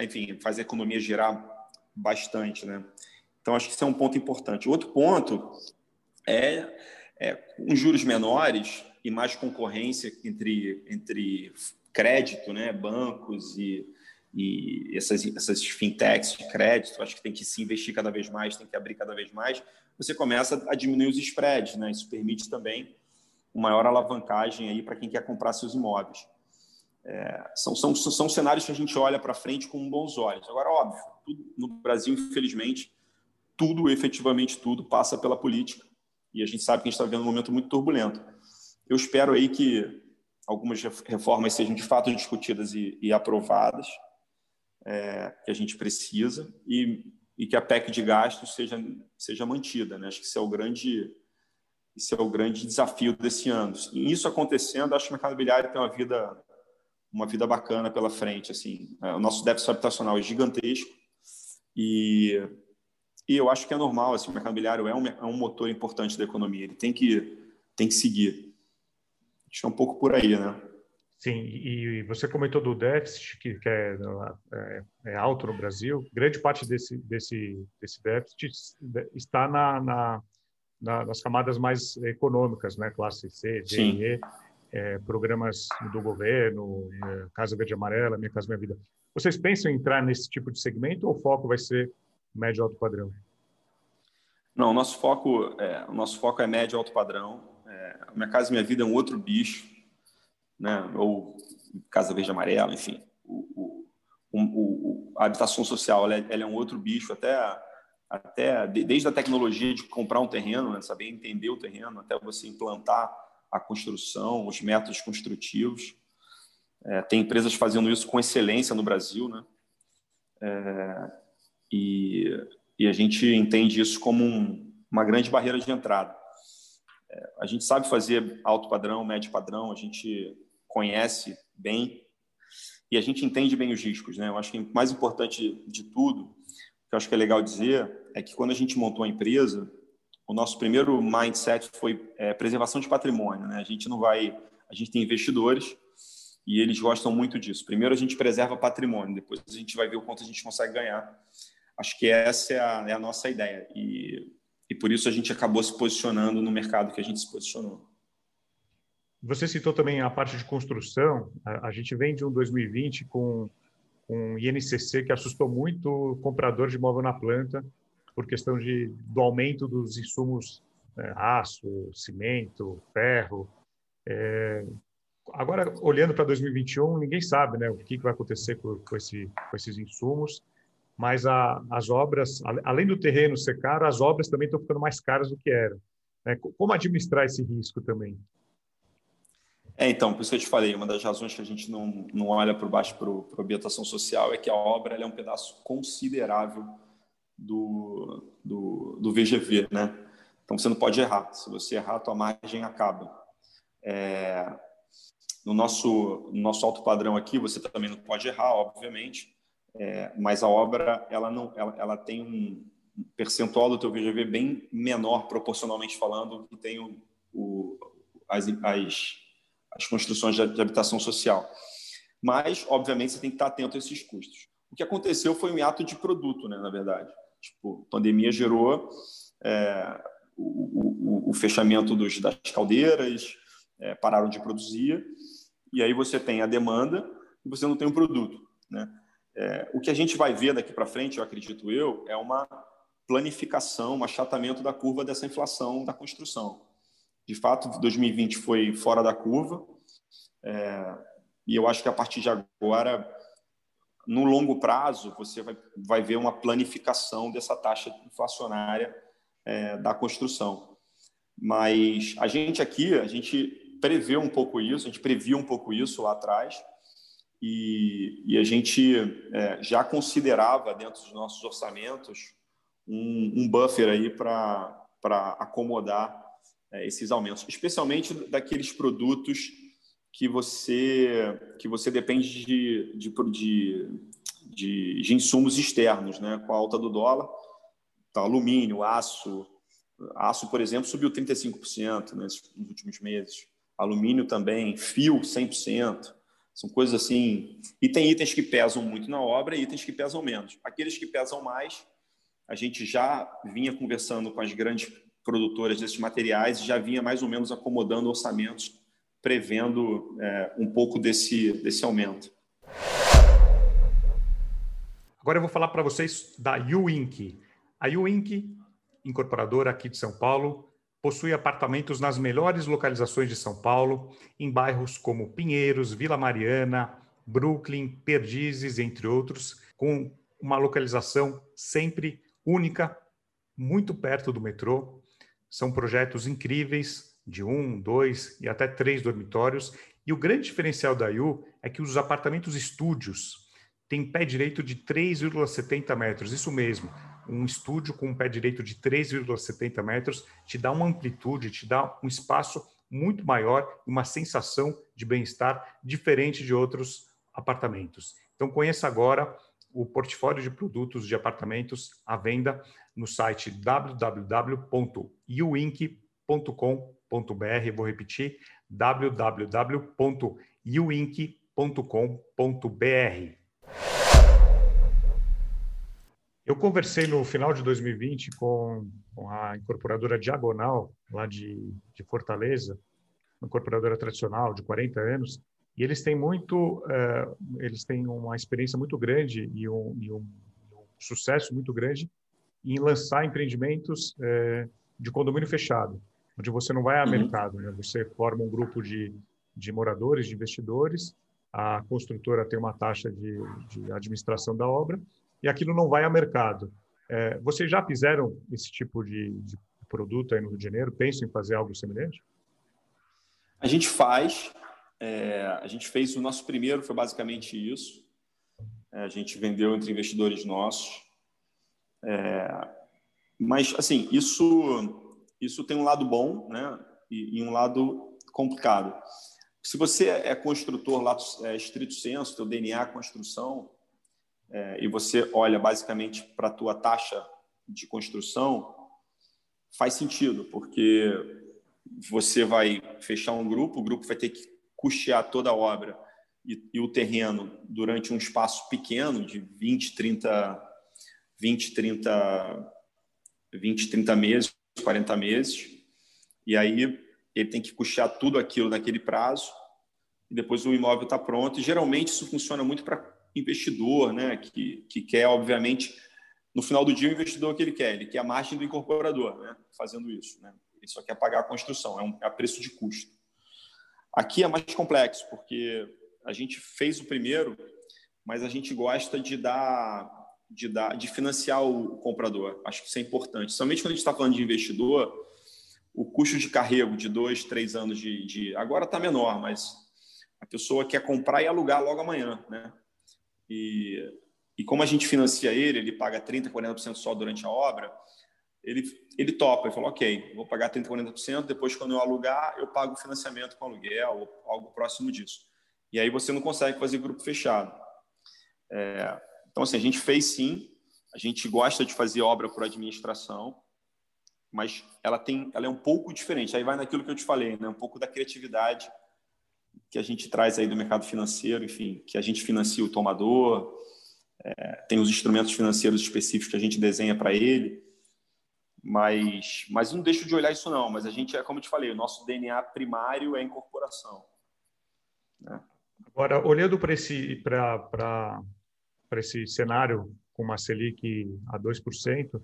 enfim, faz a economia gerar bastante, né? Então, acho que isso é um ponto importante. Outro ponto é, é com juros menores e mais concorrência entre, entre crédito, né, bancos e, e essas, essas fintechs de crédito, acho que tem que se investir cada vez mais, tem que abrir cada vez mais, você começa a diminuir os spreads, né? Isso permite também uma maior alavancagem aí para quem quer comprar seus imóveis. É, são, são, são cenários que a gente olha para frente com bons olhos. Agora, óbvio, tudo, no Brasil, infelizmente, tudo, efetivamente tudo, passa pela política. E a gente sabe que a gente está vivendo um momento muito turbulento. Eu espero aí que algumas reformas sejam de fato discutidas e, e aprovadas, é, que a gente precisa, e, e, que a PEC de gastos seja, seja mantida. Né? Acho que isso é o grande esse é o grande desafio desse ano. E isso acontecendo, acho que o mercado imobiliário tem uma vida uma vida bacana pela frente. Assim, é, o nosso déficit habitacional é gigantesco e, e eu acho que é normal. Assim, o mercado imobiliário é um, é um motor importante da economia. Ele tem que tem que seguir. Acho que é um pouco por aí, né? Sim, e você comentou do déficit que, que é, é, é, alto no Brasil. Grande parte desse desse desse déficit está na, na, na nas camadas mais econômicas, né? Classe C, D, Sim. E é, programas do governo, é, Casa Verde e Amarela, Minha Casa Minha Vida. Vocês pensam em entrar nesse tipo de segmento ou o foco vai ser médio alto padrão? Não, o nosso foco é, o nosso foco é médio alto padrão. É, Minha Casa Minha Vida é um outro bicho, né? ou Casa Verde Amarela, enfim. O, o, o, a habitação social ela é, ela é, um outro bicho, até, até desde a tecnologia de comprar um terreno, né? saber entender o terreno, até você implantar a construção, os métodos construtivos. É, tem empresas fazendo isso com excelência no Brasil, né? É, e, e, a gente entende isso como um, uma grande barreira de entrada. É, a gente sabe fazer alto padrão, médio padrão, a gente conhece bem e a gente entende bem os riscos, né? Eu acho que o mais importante de tudo, que eu acho que é legal dizer, é que quando a gente montou a empresa, o nosso primeiro mindset foi é, preservação de patrimônio. Né? A gente não vai, a gente tem investidores e eles gostam muito disso. Primeiro a gente preserva patrimônio, depois a gente vai ver o quanto a gente consegue ganhar. Acho que essa é a, é a nossa ideia e, e por isso a gente acabou se posicionando no mercado que a gente se posicionou. Você citou também a parte de construção. A, gente vem de um 2020 com um INCC que assustou muito o comprador de imóvel na planta por questão de, do aumento dos insumos, né, aço, cimento, ferro. É, agora, olhando para 2021, ninguém sabe né, o que, que vai acontecer com, com, esse, com esses insumos, mas a, as obras, além do terreno ser caro, as obras também estão ficando mais caras do que eram. Né? Como administrar esse risco também? É, então, por isso que eu te falei, uma das razões que a gente não, não olha por baixo para a ambientação social é que a obra é um pedaço considerável do, do, do VGV, né? Então você não pode errar. Se você errar, a tua margem acaba. É, no nosso no nosso alto padrão aqui, você também não pode errar, obviamente. É, mas a obra ela não ela, ela tem um percentual do teu VGV bem menor proporcionalmente falando que tem o, o as, as, as construções de, habitação social. Mas, obviamente, você tem que estar atento a esses custos. O que aconteceu foi um hiato de produto, né, na verdade. Tipo, a pandemia gerou é, o, o, o, fechamento dos, das caldeiras, é, pararam de produzir, e aí você tem a demanda e você não tem o um produto. Né? É, o que a gente vai ver daqui para frente, eu acredito eu, é uma planificação, um achatamento da curva dessa inflação da construção. De fato, 2020 foi fora da curva, é, e eu acho que a partir de agora, no longo prazo, você vai, vai ver uma planificação dessa taxa inflacionária é, da construção. Mas a gente aqui, a gente prevê um pouco isso, a gente previu um pouco isso lá atrás, e, e a gente é, já considerava dentro dos nossos orçamentos um, um buffer aí para acomodar esses aumentos, especialmente daqueles produtos que você que você depende de, de, de, de, de insumos externos, né? Com a alta do dólar, tá, alumínio, aço, aço, por exemplo, subiu 35% né, nos últimos meses. Alumínio também, fio 100%. São coisas assim. E tem itens que pesam muito na obra e itens que pesam menos. Aqueles que pesam mais, a gente já vinha conversando com as grandes produtoras desses materiais e já vinha mais ou menos acomodando orçamentos, prevendo é, um pouco desse, desse aumento. Agora eu vou falar para vocês da Uink. A Uink, incorporadora aqui de São Paulo, possui apartamentos nas melhores localizações de São Paulo, em bairros como Pinheiros, Vila Mariana, Brooklyn, Perdizes, entre outros, com uma localização sempre única, muito perto do metrô. São projetos incríveis, de um, dois e até três dormitórios. E o grande diferencial da IU é que os apartamentos estúdios têm pé direito de 3,70 metros. Isso mesmo, um estúdio com um pé direito de 3,70 metros te dá uma amplitude, te dá um espaço muito maior, uma sensação de bem-estar diferente de outros apartamentos. Então conheça agora o portfólio de produtos de apartamentos à venda no site www.uinc.com.br. Vou repetir: www.uinc.com.br. Eu conversei no final de 2020 com, com a incorporadora Diagonal, lá de, de Fortaleza, uma incorporadora tradicional de 40 anos, e eles têm muito, uh, eles têm uma experiência muito grande e um, e um, sucesso muito grande em lançar empreendimentos uh, de condomínio fechado, onde você não vai a uhum. mercado, né? você forma um grupo de, de moradores, de investidores, a construtora tem uma taxa de, de administração da obra e aquilo não vai a mercado. Uh, vocês já fizeram esse tipo de, de produto aí no Rio de Janeiro? Pensam em fazer algo semelhante? A gente faz, é, a gente fez o nosso primeiro, foi basicamente isso. É, a gente vendeu entre investidores nossos. É, mas, assim, isso, isso tem um lado bom né, e, e um lado complicado. Se você é construtor lá, é, estrito senso, teu DNA é construção, é, e você olha basicamente para a tua taxa de construção, faz sentido, porque você vai fechar um grupo, o grupo vai ter que custear toda a obra e, e, o terreno durante um espaço pequeno de 20, 30, 20, 30, 20, 30 meses, 40 meses, e aí ele tem que custear tudo aquilo naquele prazo, e depois o imóvel está pronto. E geralmente isso funciona muito para investidor, né, que, que quer, obviamente, no final do dia, o investidor que ele quer, ele quer a margem do incorporador, né, fazendo isso. Né? Ele só quer pagar a construção, é, um, é a preço de custo. Aqui é mais complexo, porque a gente fez o primeiro, mas a gente gosta de dar, de dar, de financiar o comprador. Acho que isso é importante. Somente quando a gente está falando de investidor, o custo de carrego de dois, três anos de, de agora está menor, mas a pessoa quer comprar e alugar logo amanhã, né? E, e como a gente financia ele, ele paga 30, 40% só durante a obra ele, ele topa, ele falou, ok, vou pagar 30%, 40%, depois quando eu alugar, eu pago o financiamento com aluguel ou algo próximo disso. E aí você não consegue fazer grupo fechado. É, então, assim, a gente fez sim, a gente gosta de fazer obra por administração, mas ela tem, ela é um pouco diferente. Aí vai naquilo que eu te falei, né? Um pouco da criatividade que a gente traz aí do mercado financeiro, enfim, que a gente financia o tomador, é, tem os instrumentos financeiros específicos que a gente desenha para ele. Mas, mas não deixo de olhar isso não. Mas a gente é como eu te falei, o nosso DNA primário é a incorporação. Né? Agora, olhando para esse esse cenário com uma Selic a 2%,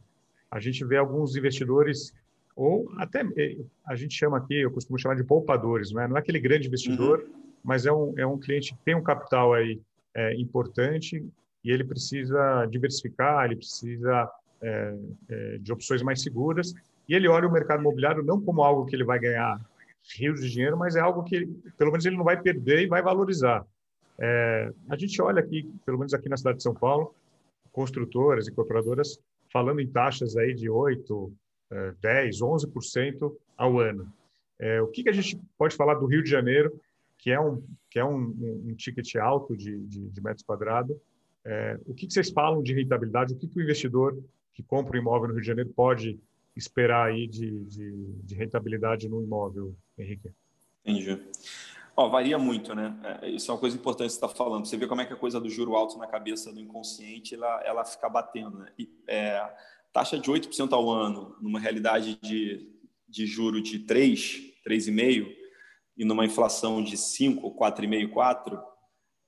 a gente vê alguns investidores ou até eh, a gente chama aqui, eu costumo chamar de poupadores, não é, não é aquele grande investidor, uhum. mas é um, é um cliente que tem um capital aí é, importante e ele precisa diversificar, ele precisa é, é, de opções mais seguras e ele olha o mercado imobiliário não como algo que ele vai ganhar rios de dinheiro, mas é algo que pelo menos ele não vai perder e vai valorizar. É, a gente olha aqui, pelo menos aqui na cidade de São Paulo, construtoras e incorporadoras falando em taxas aí de 8, 10, 11% ao ano. É, o que, que a gente pode falar do Rio de Janeiro, que é um, que é um, um ticket alto de, de, de metros quadrados? É, o que, que vocês falam de rentabilidade? O que, que o investidor que compra um imóvel no Rio de Janeiro pode esperar aí de, de, de rentabilidade no imóvel, Henrique? Entendi. Ó, varia muito, né? É, isso é uma coisa importante que você está falando. Você vê como é que a coisa do juro alto na cabeça do inconsciente ela, ela fica batendo. Né? E, é, taxa de 8% ao ano, numa realidade de, de juro de 3, 3,5%, e numa inflação de 5, 4,5, 4,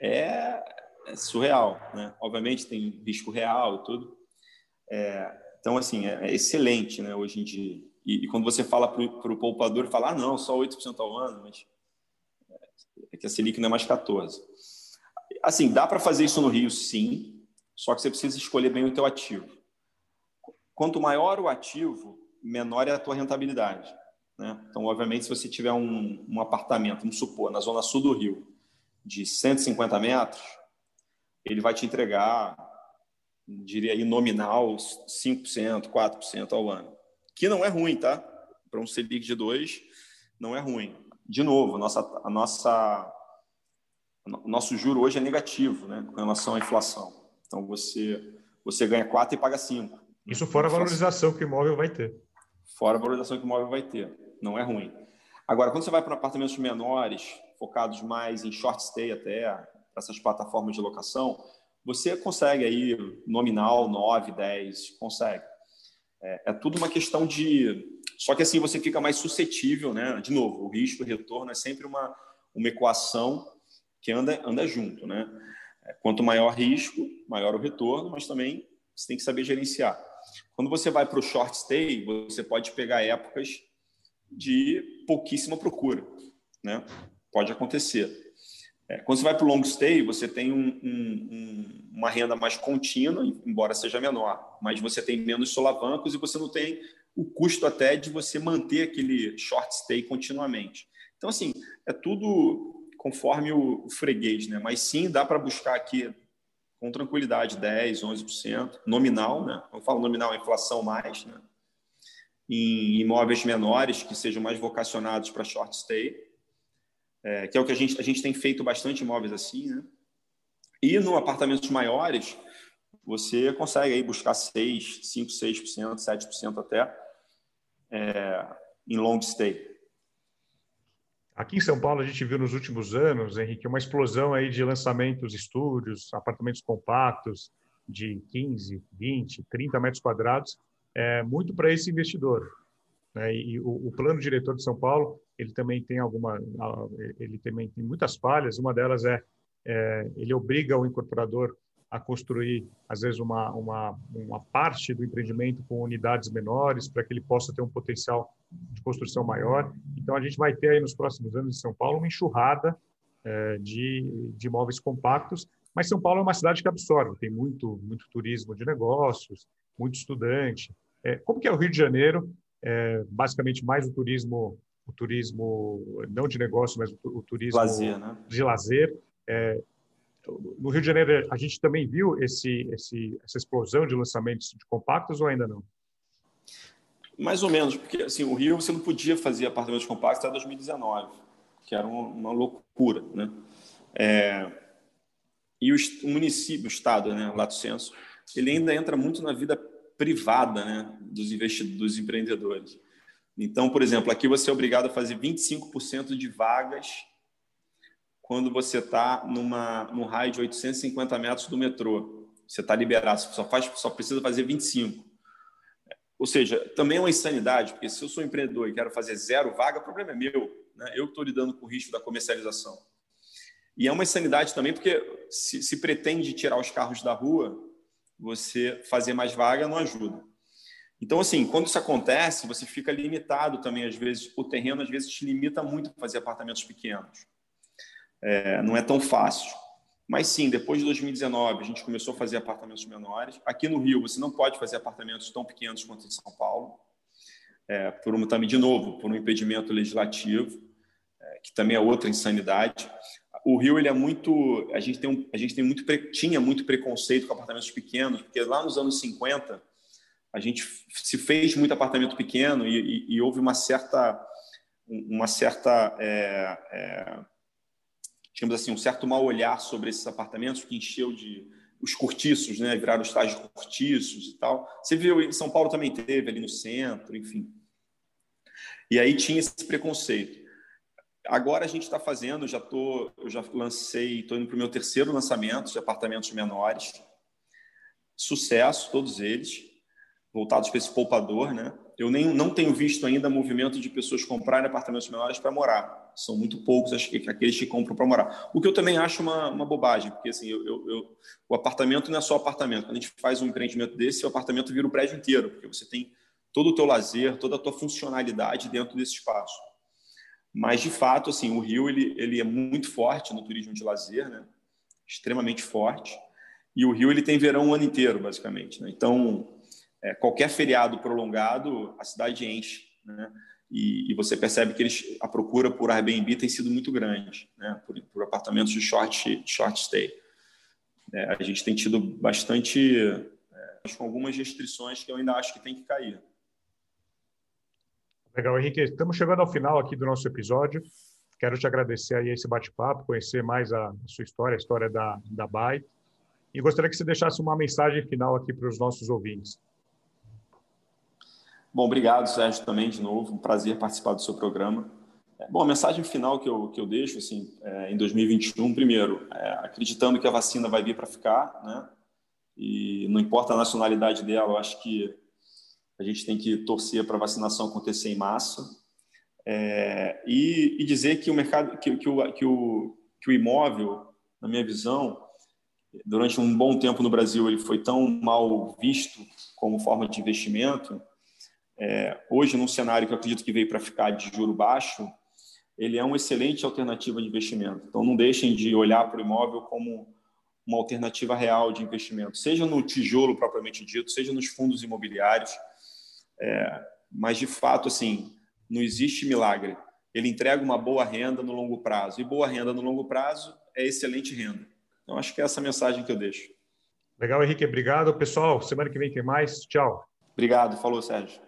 é, é surreal. Né? Obviamente tem risco real e tudo. É, então, assim, é, é, excelente né, hoje em dia. E, e quando você fala para o poupador, fala, ah, não, só 8% ao ano, mas é que a Selic não é mais 14%. Assim, dá para fazer isso no Rio, sim, só que você precisa escolher bem o teu ativo. Quanto maior o ativo, menor é a tua rentabilidade. Né? Então, obviamente, se você tiver um, um apartamento, vamos supor, na zona sul do Rio, de 150 metros, ele vai te entregar, diria aí, nominal 5%, 4% ao ano. Que não é ruim, tá? Para um Selic de 2, não é ruim. De novo, a nossa, a nossa, o nosso juro hoje é negativo né, com relação à inflação. Então, você, você ganha 4 e paga 5. Isso fora a valorização que o imóvel vai ter. Fora a valorização que o imóvel vai ter. Não é ruim. Agora, quando você vai para apartamentos menores, focados mais em short stay até, essas plataformas de locação, você consegue aí nominal 9, 10, consegue. É, é, tudo uma questão de. Só que assim você fica mais suscetível, né? De novo, o risco e retorno é sempre uma, uma equação que anda, anda junto, né? É, quanto maior risco, maior o retorno, mas também você tem que saber gerenciar. Quando você vai para o short stay, você pode pegar épocas de pouquíssima procura, né? Pode acontecer. É, quando você vai para o long stay, você tem um, um, uma renda mais contínua, embora seja menor, mas você tem menos solavancos e você não tem o custo até de você manter aquele short stay continuamente. Então, assim, é tudo conforme o, o freguês, né? Mas sim, dá para buscar aqui com tranquilidade 10, 11%, nominal, né? Eu falo nominal, inflação mais, né? Em imóveis menores que sejam mais vocacionados para short stay, é, que é o que a gente a gente tem feito bastante imóveis assim, né? E no apartamentos maiores, você consegue aí buscar 6, 5, 6%, 7% até é, em long stay. Aqui em São Paulo, a gente viu nos últimos anos, Henrique, uma explosão aí de lançamentos, estúdios, apartamentos compactos de 15, 20, 30 metros quadrados, é, muito para esse investidor. Né? E o, o, plano diretor de São Paulo, ele também tem alguma, ele também tem muitas falhas. Uma delas é, é ele obriga o incorporador a construir, às vezes, uma, uma, uma parte do empreendimento com unidades menores, para que ele possa ter um potencial de construção maior. Então, a gente vai ter aí nos próximos anos em São Paulo uma enxurrada é, de, de imóveis compactos, mas São Paulo é uma cidade que absorve, tem muito, muito turismo de negócios, muito estudante. É, como que é o Rio de Janeiro? É, basicamente, mais o turismo, o turismo não de negócio, mas o, o turismo lazer, né? de lazer. É, no Rio de Janeiro, a gente também viu esse, esse, essa explosão de lançamentos de compactos ou ainda não? Mais ou menos, porque assim, o Rio você não podia fazer apartamentos compactos até 2019, que era uma, uma loucura, né? É, e o, o, município, o estado, né, Lato Senso, ele ainda entra muito na vida privada, né, dos investidores, dos empreendedores. Então, por exemplo, aqui você é obrigado a fazer 25% de vagas quando você está numa num raio de 850 metros do metrô. Você está liberado, você só faz, só precisa fazer 25. Ou seja, também é uma insanidade, porque se eu sou empreendedor e quero fazer zero vaga, o problema é meu. Né? Eu estou lidando com o risco da comercialização. E é uma insanidade também, porque se, se pretende tirar os carros da rua, você fazer mais vaga não ajuda. Então, assim, quando isso acontece, você fica limitado também, às vezes, o terreno às vezes te limita muito a fazer apartamentos pequenos. É, não é tão fácil. Mas sim, depois de 2019, a gente começou a fazer apartamentos menores. Aqui no Rio, você não pode fazer apartamentos tão pequenos quanto em São Paulo, é, por um, também, de novo, por um impedimento legislativo, é, que também é outra insanidade. O Rio ele é muito, a gente tem um, a gente tem muito tinha muito preconceito com apartamentos pequenos, porque lá nos anos 50 a gente se fez muito apartamento pequeno e, e, e houve uma certa uma certa é, é, digamos assim um certo mal olhar sobre esses apartamentos que encheu de os cortiços, né, viraram estágios cortiços e tal. Você viu em São Paulo também teve ali no centro, enfim. E aí tinha esse preconceito. Agora a gente está fazendo, já tô, eu já lancei, estou indo para o meu terceiro lançamento de apartamentos menores. Sucesso, todos eles voltados para esse poupador, né? Eu nem, não tenho visto ainda movimento de pessoas comprarem apartamentos menores para morar. São muito poucos acho que, aqueles que compram para morar. O que eu também acho uma, uma bobagem, porque assim, eu, eu, eu, o apartamento não é só apartamento. Quando a gente faz um empreendimento desse, o apartamento vira o prédio inteiro, porque você tem todo o teu lazer, toda a tua funcionalidade dentro desse espaço. Mas, de fato, assim, o Rio ele, ele é muito forte no turismo de lazer, né? extremamente forte. E o Rio ele tem verão o ano inteiro, basicamente. Né? Então, é, qualquer feriado prolongado, a cidade enche, né? E, e, você percebe que eles, a procura por Airbnb tem sido muito grande, né? Por, por apartamentos de short, short stay. É, a gente tem tido bastante, é, com algumas restrições que eu ainda acho que tem que cair. Legal, Henrique. Estamos chegando ao final aqui do nosso episódio. Quero te agradecer aí esse bate-papo, conhecer mais a, sua história, a história da, da BAI. E gostaria que você deixasse uma mensagem final aqui para os nossos ouvintes. Bom, obrigado, Sérgio, também de novo. Um prazer participar do seu programa. É, bom, a mensagem final que eu, que eu deixo assim, é, em 2021, primeiro, é, acreditando que a vacina vai vir para ficar, né? E não importa a nacionalidade dela, eu acho que a gente tem que torcer para a vacinação acontecer em massa. É, e, e, dizer que o mercado, que, que, o, que, o, que o imóvel, na minha visão, durante um bom tempo no Brasil, ele foi tão mal visto como forma de investimento é, hoje, num cenário que eu acredito que veio para ficar de juro baixo, ele é uma excelente alternativa de investimento. Então, não deixem de olhar para o imóvel como uma alternativa real de investimento, seja no tijolo propriamente dito, seja nos fundos imobiliários. É, mas, de fato, assim, não existe milagre. Ele entrega uma boa renda no longo prazo. E boa renda no longo prazo é excelente renda. Então, acho que é essa a mensagem que eu deixo. Legal, Henrique. Obrigado. Pessoal, semana que vem tem mais. Tchau. Obrigado. Falou, Sérgio.